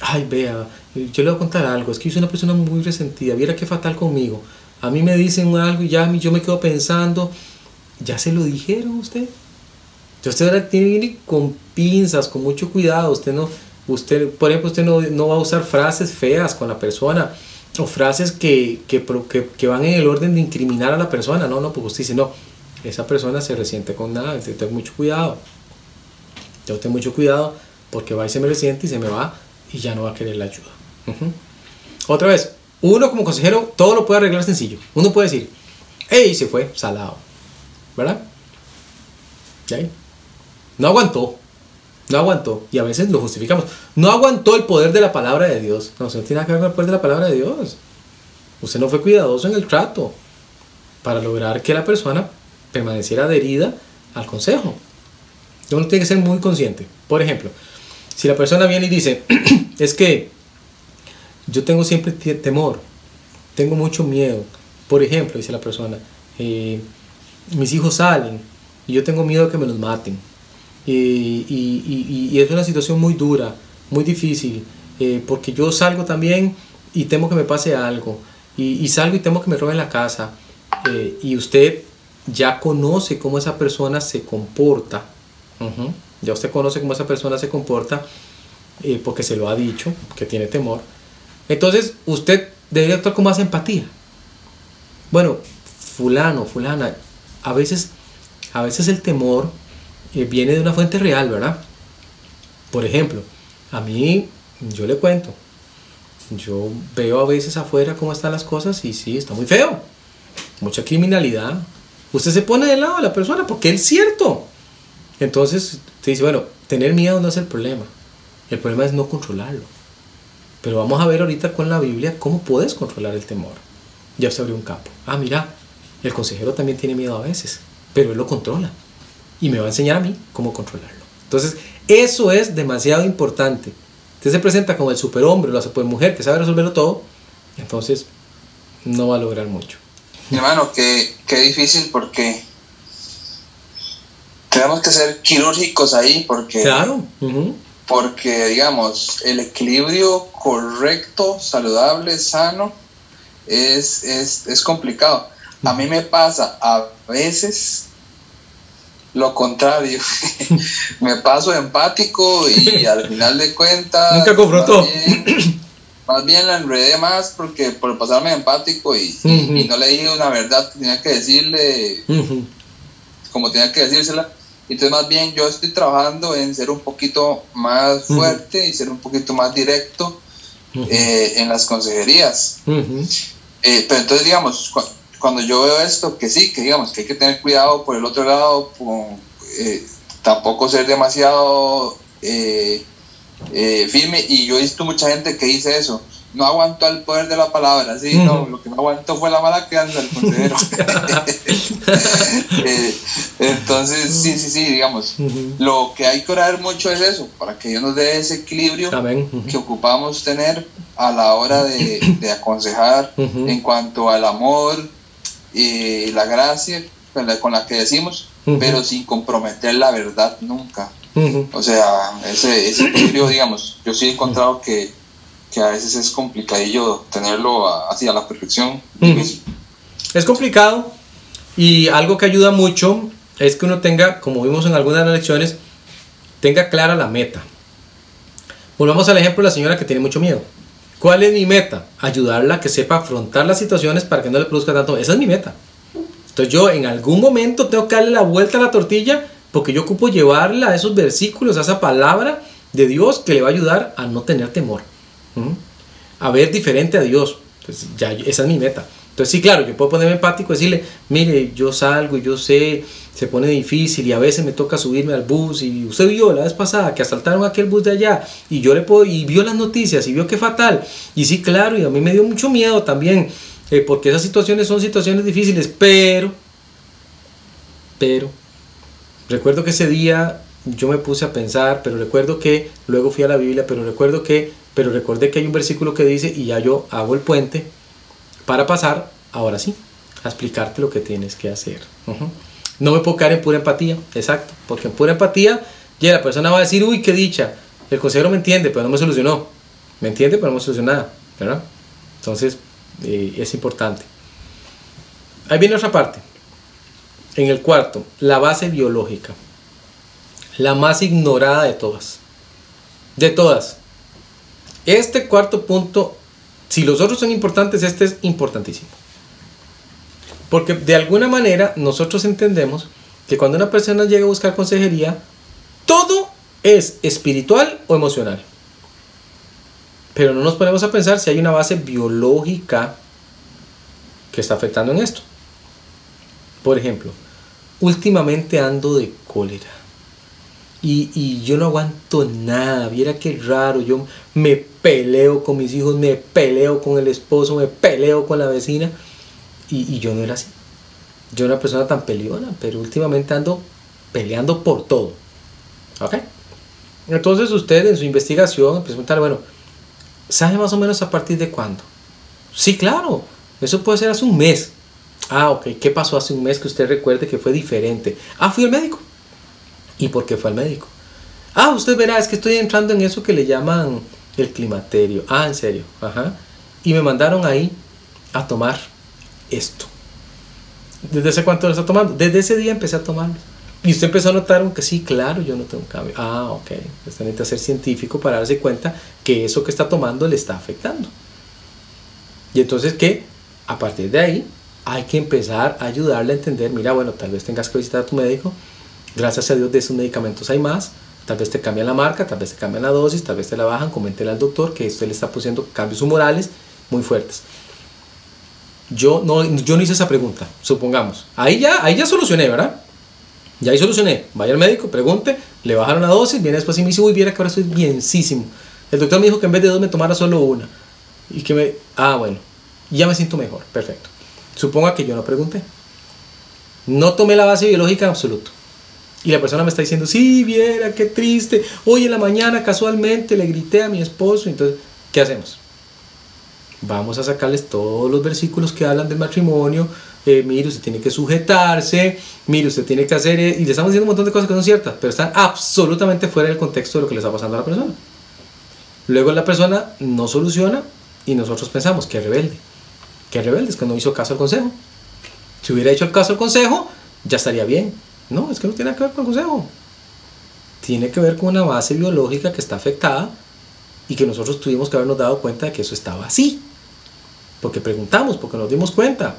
Ay, vea, yo le voy a contar algo. Es que yo soy una persona muy resentida. Viera qué fatal conmigo. A mí me dicen algo y ya yo me quedo pensando. ¿Ya se lo dijeron usted? Entonces ahora tiene que ir con pinzas, con mucho cuidado. Usted no, usted, por ejemplo, usted no, no va a usar frases feas con la persona o frases que, que, que, que, van en el orden de incriminar a la persona. No, no, porque usted dice, no, esa persona se resiente con nada, entonces ten mucho cuidado. Yo tengo mucho cuidado porque va y se me resiente y se me va y ya no va a querer la ayuda. Otra vez, uno como consejero todo lo puede arreglar sencillo. Uno puede decir, hey, se fue, salado. ¿Verdad? ¿Ya? No aguantó. No aguantó. Y a veces lo justificamos. No aguantó el poder de la palabra de Dios. No, se no tiene nada que ver con el poder de la palabra de Dios. Usted no fue cuidadoso en el trato para lograr que la persona permaneciera adherida al consejo. Uno tiene que ser muy consciente. Por ejemplo, si la persona viene y dice, es que yo tengo siempre temor, tengo mucho miedo. Por ejemplo, dice la persona, eh, mis hijos salen y yo tengo miedo de que me los maten. Y, es una situación muy dura, muy difícil, eh, porque yo salgo también y temo que me pase algo. Y, salgo y temo que me roben la casa. Eh, y usted ya conoce cómo esa persona se comporta. Ya usted conoce cómo esa persona se comporta eh, porque se lo ha dicho, que tiene temor. Entonces usted debe actuar con más empatía. Bueno, fulano, fulana, a veces, a veces el temor eh, viene de una fuente real, ¿verdad? Por ejemplo, a mí, yo le cuento, yo veo a veces afuera cómo están las cosas y sí, está muy feo. Mucha criminalidad, Usted se pone del lado de la persona porque es cierto. Entonces, te dice, bueno, tener miedo no es el problema. El problema es no controlarlo. Pero vamos a ver ahorita con la Biblia cómo puedes controlar el temor. Ya se abrió un campo. Ah, mira, el consejero también tiene miedo a veces, pero él lo controla. Y me va a enseñar a mí cómo controlarlo. Entonces, eso es demasiado importante. Usted se presenta como el superhombre o la supermujer que sabe resolverlo todo, entonces no va a lograr mucho. Hermano, qué, qué difícil porque tenemos que ser quirúrgicos ahí porque, claro. porque digamos, el equilibrio correcto, saludable, sano, es, es, es complicado. A mí me pasa a veces lo contrario. me paso empático y al final de cuentas... Nunca confrontó más bien la enredé más porque por pasarme empático y, no le dije una verdad que tenía que decirle como tenía que decírsela. Entonces más bien yo estoy trabajando en ser un poquito más fuerte y ser un poquito más directo eh, en las consejerías. Eh, pero entonces digamos, cuando yo veo esto, que sí, que digamos que hay que tener cuidado por el otro lado, eh, tampoco ser demasiado eh, firme y yo he visto mucha gente que dice eso no aguantó el poder de la palabra sí no lo que no aguantó fue la mala crianza del consejero. Eh, entonces sí sí sí digamos lo que hay que orar mucho es eso para que Dios nos dé ese equilibrio que ocupamos tener a la hora de, aconsejar en cuanto al amor y la gracia con la, con la que decimos pero sin comprometer la verdad nunca. O sea, ese, ese equilibrio, digamos, yo sí he encontrado que, que, a veces es complicadillo tenerlo así a la perfección. Es complicado y algo que ayuda mucho es que uno tenga, como vimos en algunas de las lecciones, tenga clara la meta. Volvamos al ejemplo de la señora que tiene mucho miedo. ¿Cuál es mi meta? Ayudarla a que sepa afrontar las situaciones para que no le produzca tanto. Esa es mi meta. Entonces yo en algún momento tengo que darle la vuelta a la tortilla porque yo ocupo llevarla a esos versículos, a esa palabra de Dios que le va a ayudar a no tener temor. A ver diferente a Dios. Entonces ya esa es mi meta. Entonces sí, claro, yo puedo ponerme empático y decirle, mire, yo salgo y yo sé, se pone difícil y a veces me toca subirme al bus y usted vio la vez pasada que asaltaron aquel bus de allá y yo le puedo, y vio las noticias y vio que fatal. Y sí, claro, y a mí me dio mucho miedo también, eh, porque esas situaciones son situaciones difíciles, pero, pero, recuerdo que ese día yo me puse a pensar, pero recuerdo que luego fui a la Biblia, pero recuerdo que, pero recordé que hay un versículo que dice y ya yo hago el puente para pasar, ahora sí, a explicarte lo que tienes que hacer. No me puedo quedar en pura empatía, exacto, porque en pura empatía ya la persona va a decir, uy, qué dicha, el consejero me entiende, pero no me solucionó. Me entiende, pero no me solucionó nada, ¿verdad? Entonces, eh, es importante. Ahí viene otra parte. En el cuarto, la base biológica. La más ignorada de todas. De todas. Este cuarto punto si los otros son importantes, este es importantísimo. Porque de alguna manera nosotros entendemos que cuando una persona llega a buscar consejería, todo es espiritual o emocional. Pero no nos ponemos a pensar si hay una base biológica que está afectando en esto. Por ejemplo, últimamente ando de cólera. Y, yo no aguanto nada, viera qué raro, yo me peleo con mis hijos, me peleo con el esposo, me peleo con la vecina, y, yo no era así. Yo era una persona tan peleona, pero últimamente ando peleando por todo. ¿Ok? Entonces usted en su investigación preguntar, bueno, ¿sabe más o menos a partir de cuándo? Sí, claro, eso puede ser hace un mes. Ah, ok, ¿qué pasó hace un mes que usted recuerde que fue diferente? Ah, fui al médico. ¿Y por qué fue al médico? Ah, usted verá, es que estoy entrando en eso que le llaman el climaterio. Ah, en serio. Ajá. Y me mandaron ahí a tomar esto. ¿Desde hace cuánto lo está tomando? Desde ese día empecé a tomarlo. Y usted empezó a notar que sí, claro, yo no tengo un cambio. Ah, ok. Usted necesita ser científico para darse cuenta que eso que está tomando le está afectando. Y entonces que a partir de ahí hay que empezar a ayudarle a entender, mira, bueno, tal vez tengas que visitar a tu médico Gracias a Dios de esos medicamentos hay más. Tal vez te cambian la marca, tal vez te cambian la dosis, tal vez te la bajan. Coméntele al doctor que esto le está produciendo cambios humorales muy fuertes. Yo no, yo no hice esa pregunta, supongamos. Ahí ya, ahí ya solucioné, ¿verdad? Ya ahí solucioné. Vaya al médico, pregunte, le bajaron la dosis, viene después y me dice, uy, viera que ahora estoy bienísimo. El doctor me dijo que en vez de dos me tomara solo una. Y que me... Ah, bueno. Ya me siento mejor. Perfecto. Suponga que yo no pregunté. No tomé la base biológica en absoluto. Y la persona me está diciendo, sí, viera, qué triste. Hoy en la mañana casualmente le grité a mi esposo. Entonces, ¿qué hacemos? Vamos a sacarles todos los versículos que hablan del matrimonio. Eh, mire, usted tiene que sujetarse. Mire, usted tiene que hacer... Eh, y le estamos diciendo un montón de cosas que son ciertas, pero están absolutamente fuera del contexto de lo que le está pasando a la persona. Luego la persona no soluciona y nosotros pensamos que rebelde. Que rebelde es que no hizo caso al consejo. Si hubiera hecho el caso al consejo, ya estaría bien no, es que no tiene que ver con el consejo. Tiene que ver con una base biológica que está afectada y que nosotros tuvimos que habernos dado cuenta de que eso estaba así. Porque preguntamos, porque nos dimos cuenta,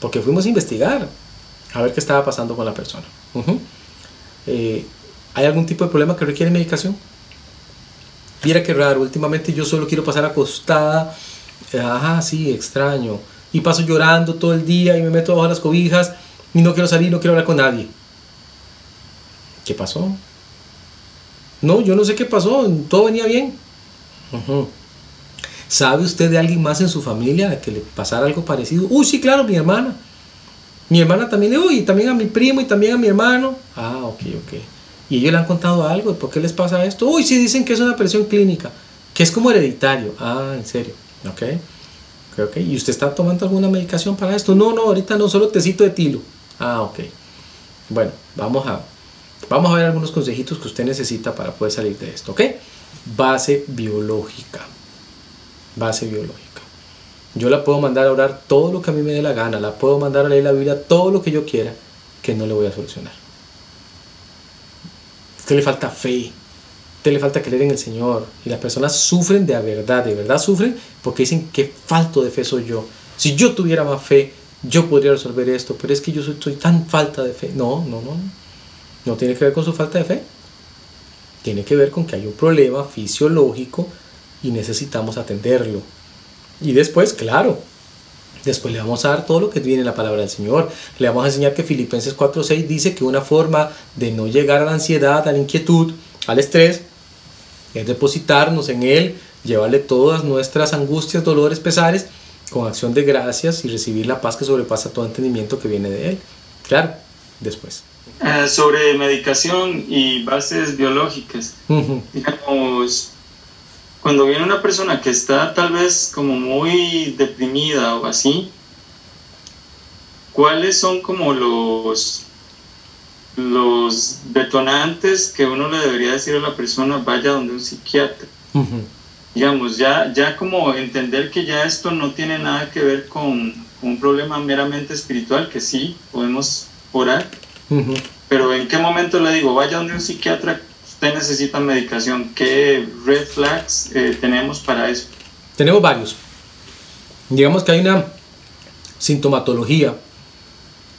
porque fuimos a investigar a ver qué estaba pasando con la persona. Eh, ¿Hay algún tipo de problema que requiere medicación? Mira qué raro, últimamente yo solo quiero pasar acostada. Ajá, sí, extraño. Y paso llorando todo el día y me meto bajo las cobijas y no quiero salir, no quiero hablar con nadie. ¿Qué pasó? No, yo no sé qué pasó, todo venía bien. ¿Sabe usted de alguien más en su familia que le pasara algo parecido? Uy, sí, claro, mi hermana. Mi hermana también, uy, también a mi primo y también a mi hermano. Ah, ok, ok. ¿Y ellos le han contado algo? ¿Por qué les pasa esto? Uy, sí, dicen que es una presión clínica, que es como hereditario. Ah, en serio. Ok. Ok, ¿Y usted está tomando alguna medicación para esto? No, no, ahorita no, solo tecito de tilo. Ah, ok. Bueno, vamos a, vamos a ver algunos consejitos que usted necesita para poder salir de esto, ¿ok? Base biológica. Base biológica. Yo la puedo mandar a orar todo lo que a mí me dé la gana, la puedo mandar a leer la Biblia todo lo que yo quiera, que no le voy a solucionar. A usted le falta fe, usted le falta creer en el Señor. Y las personas sufren de verdad, de verdad sufren porque dicen que falto de fe soy yo. Si yo tuviera más fe, yo podría resolver esto, pero es que yo soy, tan falta de fe. No, no, no. No tiene que ver con su falta de fe. Tiene que ver con que hay un problema fisiológico y necesitamos atenderlo. Y después, claro, después le vamos a dar todo lo que viene en la palabra del Señor. Le vamos a enseñar que Filipenses 4.6 dice que una forma de no llegar a la ansiedad, a la inquietud, al estrés, es depositarnos en Él, llevarle todas nuestras angustias, dolores, pesares, con acción de gracias y recibir la paz que sobrepasa todo entendimiento que viene de Él. Claro, después. Eh, sobre medicación y bases biológicas, digamos, cuando viene una persona que está tal vez como muy deprimida o así, ¿cuáles son como los, los detonantes que uno le debería decir a la persona vaya donde un psiquiatra? Digamos, ya, ya como entender que ya esto no tiene nada que ver con, un problema meramente espiritual, que sí, podemos orar, pero en qué momento le digo, vaya donde un psiquiatra necesita medicación. ¿Qué red flags eh, tenemos para eso? Tenemos varios. Digamos que hay una sintomatología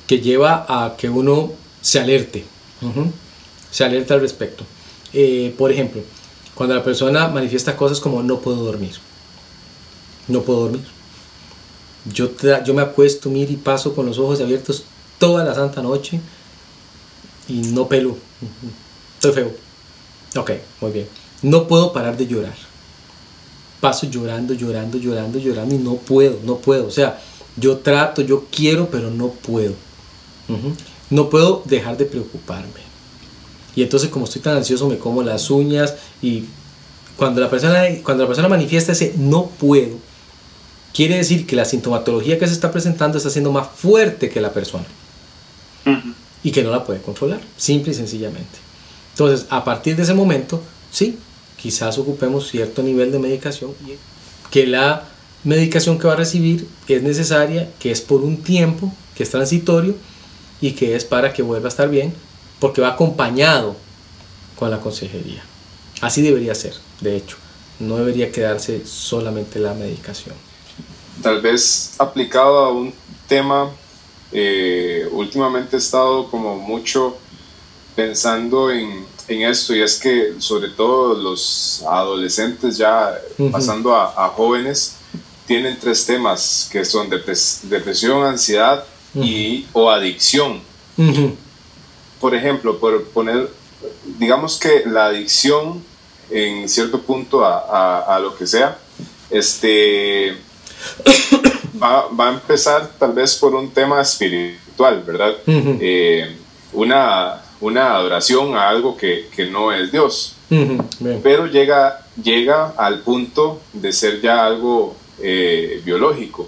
que lleva a que uno se alerte, se alerte al respecto. Eh, por ejemplo, cuando la persona manifiesta cosas como no puedo dormir, no puedo dormir. Yo, yo me acuesto, miro y paso con los ojos abiertos toda la santa noche y no pelo. Estoy feo. Ok, muy bien. No puedo parar de llorar. Paso llorando, llorando, llorando, llorando y no puedo, no puedo. O sea, yo trato, yo quiero, pero no puedo. No puedo dejar de preocuparme. Y entonces como estoy tan ansioso me como las uñas y cuando la persona, cuando la persona manifiesta ese no puedo, quiere decir que la sintomatología que se está presentando está siendo más fuerte que la persona. Y que no la puede controlar, simple y sencillamente. Entonces, a partir de ese momento, sí, quizás ocupemos cierto nivel de medicación, que la medicación que va a recibir es necesaria, que es por un tiempo, que es transitorio y que es para que vuelva a estar bien, porque va acompañado con la consejería. Así debería ser, de hecho, no debería quedarse solamente la medicación. Tal vez aplicado a un tema, eh, últimamente he estado como mucho pensando en, en, esto y es que sobre todo los adolescentes ya pasando a, jóvenes tienen tres temas que son depresión, ansiedad y o adicción. Por ejemplo, por poner, digamos que la adicción en cierto punto a, a, lo que sea, este va, va, a empezar tal vez por un tema espiritual, ¿verdad? Eh, una una adoración a algo que, no es Dios. Pero llega, llega al punto de ser ya algo eh, biológico.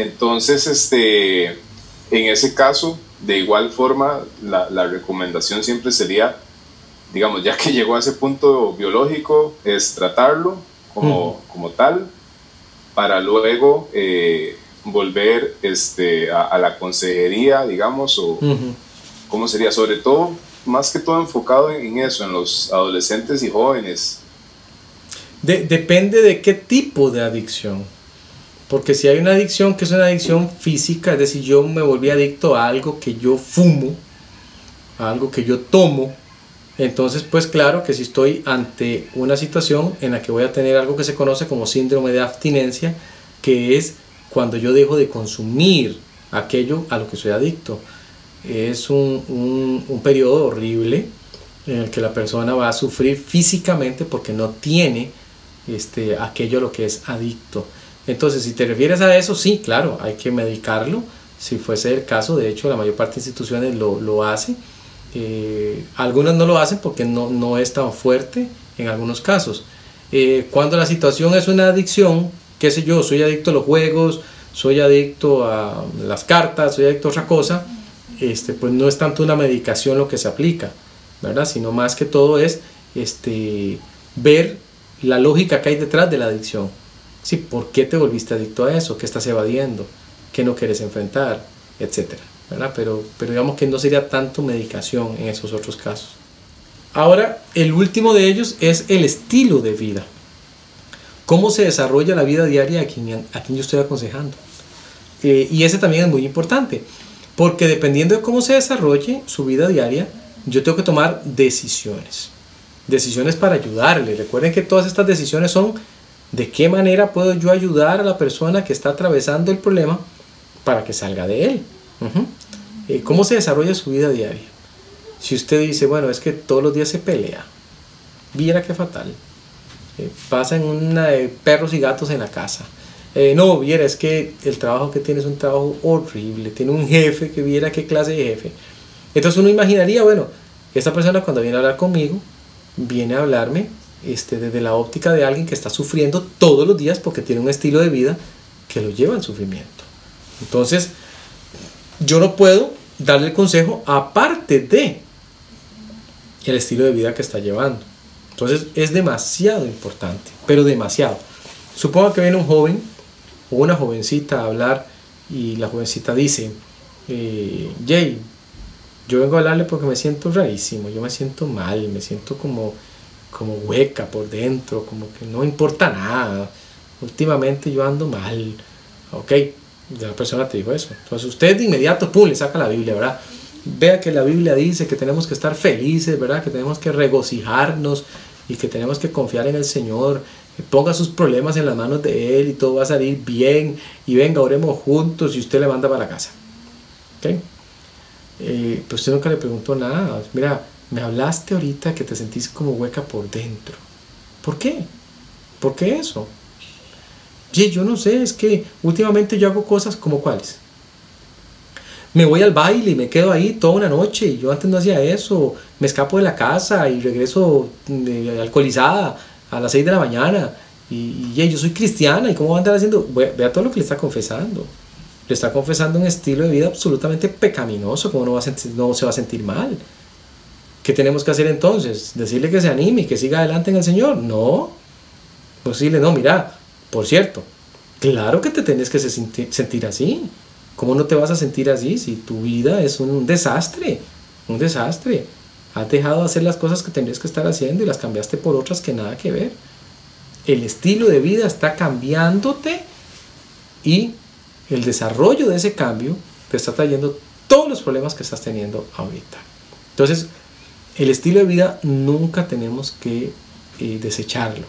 Entonces, este, en ese caso, de igual forma, la, recomendación siempre sería, digamos, ya que llegó a ese punto biológico, es tratarlo como, como tal, para luego eh, volver este, a, la consejería, digamos, o, ¿cómo sería? Sobre todo, más que todo enfocado en eso, en los adolescentes y jóvenes. depende de qué tipo de adicción. Porque si hay una adicción que es una adicción física, es decir, yo me volví adicto a algo que yo fumo, a algo que yo tomo, entonces pues claro que si estoy ante una situación en la que voy a tener algo que se conoce como síndrome de abstinencia, que es cuando yo dejo de consumir aquello a lo que soy adicto es un, un, periodo horrible en el que la persona va a sufrir físicamente porque no tiene este, aquello a lo que es adicto. Entonces, si te refieres a eso, sí, claro, hay que medicarlo. Si fuese el caso, de hecho, la mayor parte de instituciones lo, lo hacen. Eh, algunas no lo hacen porque no, no, es tan fuerte en algunos casos. Eh, cuando la situación es una adicción, qué sé yo, soy adicto a los juegos, soy adicto a las cartas, soy adicto a otra cosa, este, pues no es tanto una medicación lo que se aplica, ¿verdad? Sino más que todo es este, ver la lógica que hay detrás de la adicción. Sí, ¿por qué te volviste adicto a eso? ¿Qué estás evadiendo? ¿Qué no quieres enfrentar? Etcétera. ¿verdad? Pero, pero digamos que no sería tanto medicación en esos otros casos. Ahora, el último de ellos es el estilo de vida. ¿Cómo se desarrolla la vida diaria a quien, a quien yo estoy aconsejando? Eh, y ese también es muy importante, porque dependiendo de cómo se desarrolle su vida diaria, yo tengo que tomar decisiones. Decisiones para ayudarle. Recuerden que todas estas decisiones son de qué manera puedo yo ayudar a la persona que está atravesando el problema para que salga de él. Eh, ¿Cómo se desarrolla su vida diaria? Si usted dice, bueno, es que todos los días se pelea, viera qué fatal. Eh, pasa en una de perros y gatos en la casa. Eh, no, viera, es que el trabajo que tiene es un trabajo horrible. Tiene un jefe que viera qué clase de jefe. Entonces uno imaginaría, bueno, esta persona cuando viene a hablar conmigo, viene a hablarme este, desde la óptica de alguien que está sufriendo todos los días porque tiene un estilo de vida que lo lleva al sufrimiento. Entonces, yo no puedo darle el consejo aparte de el estilo de vida que está llevando. Entonces, es demasiado importante, pero demasiado. Supongo que viene un joven o una jovencita a hablar y la jovencita dice, eh, Jay, yo vengo a hablarle porque me siento rarísimo, yo me siento mal, me siento como, como hueca por dentro, como que no importa nada. Últimamente yo ando mal. Ok, la persona te dijo eso. Entonces usted de inmediato, pum, le saca la Biblia, ¿verdad? Vea que la Biblia dice que tenemos que estar felices, ¿verdad? Que tenemos que regocijarnos y que tenemos que confiar en el Señor. Ponga sus problemas en las manos de Él y todo va a salir bien. Y venga, oremos juntos y usted le manda para la casa. ¿Ok? eh, pues usted nunca le preguntó nada. Mira, me hablaste ahorita que te sentís como hueca por dentro. ¿Por qué? ¿Por qué eso? Y yo no sé, es que últimamente yo hago cosas como cuáles. Me voy al baile y me quedo ahí toda una noche y yo antes no hacía eso. Me escapo de la casa y regreso eh, alcoholizada a las 6 de la mañana. Y yo soy cristiana y cómo va a andar haciendo. Vea todo lo que le está confesando le está confesando un estilo de vida absolutamente pecaminoso, como no, va a sentir, no se va a sentir mal. ¿Qué tenemos que hacer entonces? ¿Decirle que se anime y que siga adelante en el Señor? No. Pues no, mira, por cierto, claro que te tienes que sentir así. ¿Cómo no te vas a sentir así si tu vida es un desastre? Un desastre. Has dejado de hacer las cosas que tendrías que estar haciendo y las cambiaste por otras que nada que ver. El estilo de vida está cambiándote y el desarrollo de ese cambio te está trayendo todos los problemas que estás teniendo ahorita. Entonces, el estilo de vida nunca tenemos que eh, desecharlo,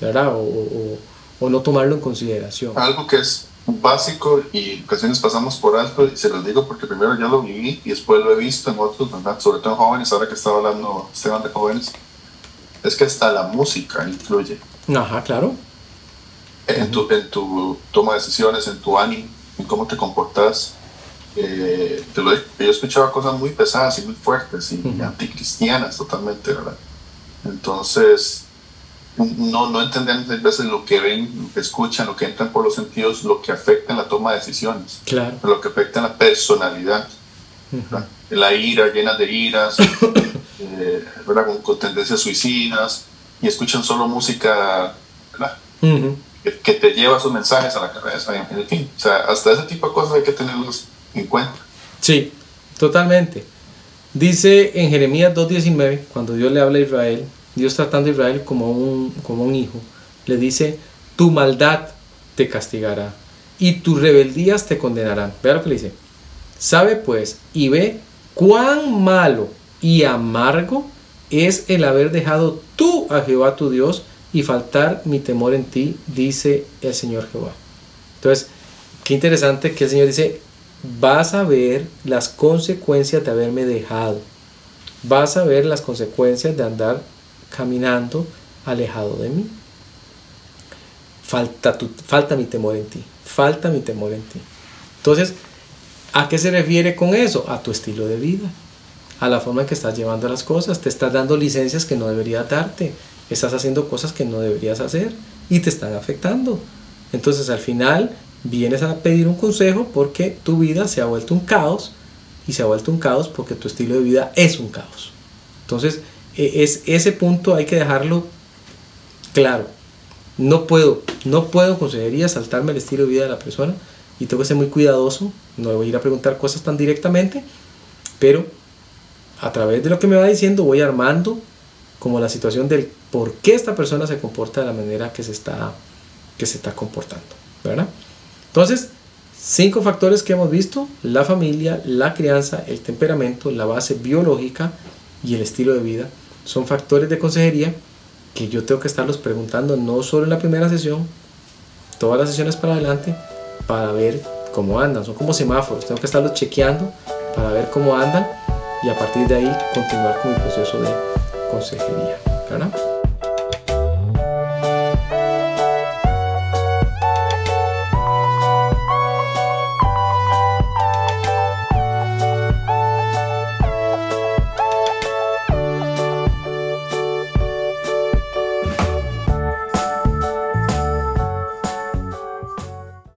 ¿verdad? O, no tomarlo en consideración. Algo que es básico y ocasiones pasamos por alto, y se los digo porque primero ya lo viví y después lo he visto en otros, ¿verdad? Sobre todo en jóvenes, ahora que estaba hablando Esteban de jóvenes, es que hasta la música influye. Ajá, claro en, tu, en tu toma de decisiones, en tu ánimo, en cómo te comportas. Eh, te lo, yo escuchaba cosas muy pesadas y muy fuertes y anticristianas totalmente, ¿verdad? Entonces, no, no entendemos a veces lo que ven, lo que escuchan, lo que entran por los sentidos, lo que afecta en la toma de decisiones, claro. lo que afecta en la personalidad, la ira, llena de iras, eh, ¿verdad? Con, con, tendencias suicidas, y escuchan solo música ¿verdad? que, te lleva sus mensajes a la cabeza, en fin. O sea, hasta ese tipo de cosas hay que tenerlos en cuenta. Sí, totalmente. Dice en Jeremías 2.19, cuando Dios le habla a Israel, Dios tratando a Israel como un, como un hijo, le dice, tu maldad te castigará y tus rebeldías te condenarán. Vea lo que le dice. Sabe pues y ve cuán malo y amargo es el haber dejado tú a Jehová tu Dios y faltar mi temor en ti, dice el Señor Jehová. Entonces, qué interesante que el Señor dice, vas a ver las consecuencias de haberme dejado. Vas a ver las consecuencias de andar caminando alejado de mí. Falta, tu, falta mi temor en ti. Falta mi temor en ti. Entonces, ¿a qué se refiere con eso? A tu estilo de vida. A la forma en que estás llevando las cosas. Te estás dando licencias que no debería darte estás haciendo cosas que no deberías hacer y te están afectando. Entonces al final vienes a pedir un consejo porque tu vida se ha vuelto un caos y se ha vuelto un caos porque tu estilo de vida es un caos. Entonces, e, es, ese punto hay que dejarlo claro. No puedo, no puedo consejería saltarme el estilo de vida de la persona y tengo que ser muy cuidadoso, no voy a ir a preguntar cosas tan directamente, pero a través de lo que me va diciendo voy armando como la situación del por qué esta persona se comporta de la manera que se está, que se está comportando, ¿verdad? Entonces, cinco factores que hemos visto, la familia, la crianza, el temperamento, la base biológica y el estilo de vida, son factores de consejería que yo tengo que estarlos preguntando no solo en la primera sesión, todas las sesiones para adelante, para ver cómo andan. Son como semáforos, tengo que estarlos chequeando para ver cómo andan y a partir de ahí continuar con mi proceso de consejería. ¿verdad?